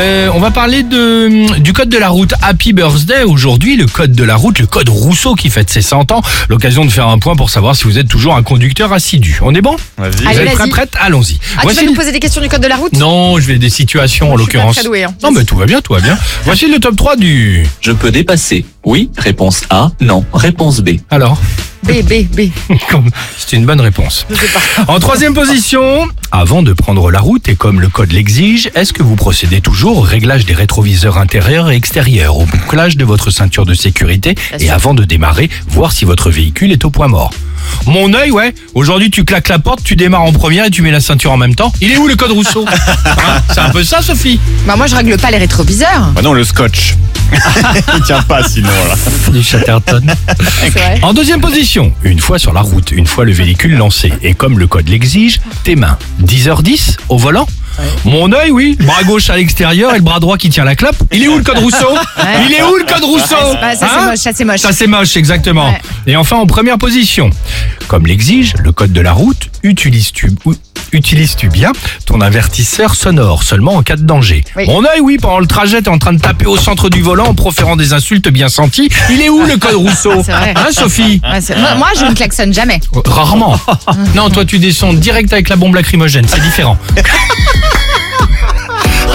Euh, on va parler de, du code de la route Happy Birthday. Aujourd'hui, le code de la route, le code Rousseau qui fête ses 100 ans. L'occasion de faire un point pour savoir si vous êtes toujours un conducteur assidu. On est bon? Vas-y. Vous Allez, êtes prêts, prête Allons-y. Ah, tu vas nous poser des questions du code de la route? Non, je vais des situations en Je suis pas l'occurrence. hein. Non, mais tout va bien, tout va bien. Voici le top 3 du... Je peux dépasser. Oui, réponse A. Non, réponse B. Alors? B, B, B. C'est une bonne réponse. Je sais pas. En troisième position, avant de prendre la route et comme le code l'exige, est-ce que vous procédez toujours au réglage des rétroviseurs intérieurs et extérieurs, au bouclage de votre ceinture de sécurité et avant de démarrer, voir si votre véhicule est au point mort? Mon œil, ouais. Aujourd'hui, tu claques la porte, tu démarres en première et tu mets la ceinture en même temps. Il est où le code Rousseau Hein C'est un peu ça, Sophie Bah, moi, je règle pas les rétroviseurs. Bah non, le scotch. Il tient pas sinon là. Du Chatterton. En deuxième position, une fois sur la route, une fois le véhicule lancé, et comme le code l'exige, tes mains. 10h10 au volant Mon œil, oui. Bras gauche à l'extérieur et le bras droit qui tient la clope. Il est où le code Rousseau Il est où le code Rousseau ça, c'est Hein moche, ça, c'est moche. Ça c'est moche, exactement. Ouais. Et enfin, en première position, comme l'exige le code de la route, utilises-tu ou- utilises-tu bien ton avertisseur sonore seulement en cas de danger Oui. Mon œil, oui, pendant le trajet, t'es en train de taper au centre du volant en proférant des insultes bien senties. Il est où le code Rousseau. Hein, Sophie Ouais, moi, moi, je ne klaxonne jamais. Rarement. Non, toi tu descends direct avec la bombe lacrymogène, c'est différent.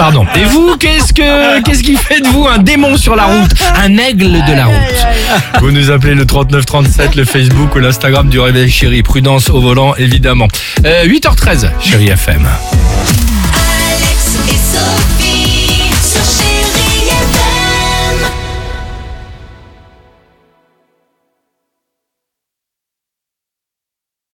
Pardon. Et vous, qu'est-ce que qu'est-ce qui fait de vous un démon sur la route, un aigle de la route Vous nous appelez le 3937, le Facebook ou l'Instagram du Réveil Chéri. Prudence au volant, évidemment. Euh, 8h13, Chéri FM.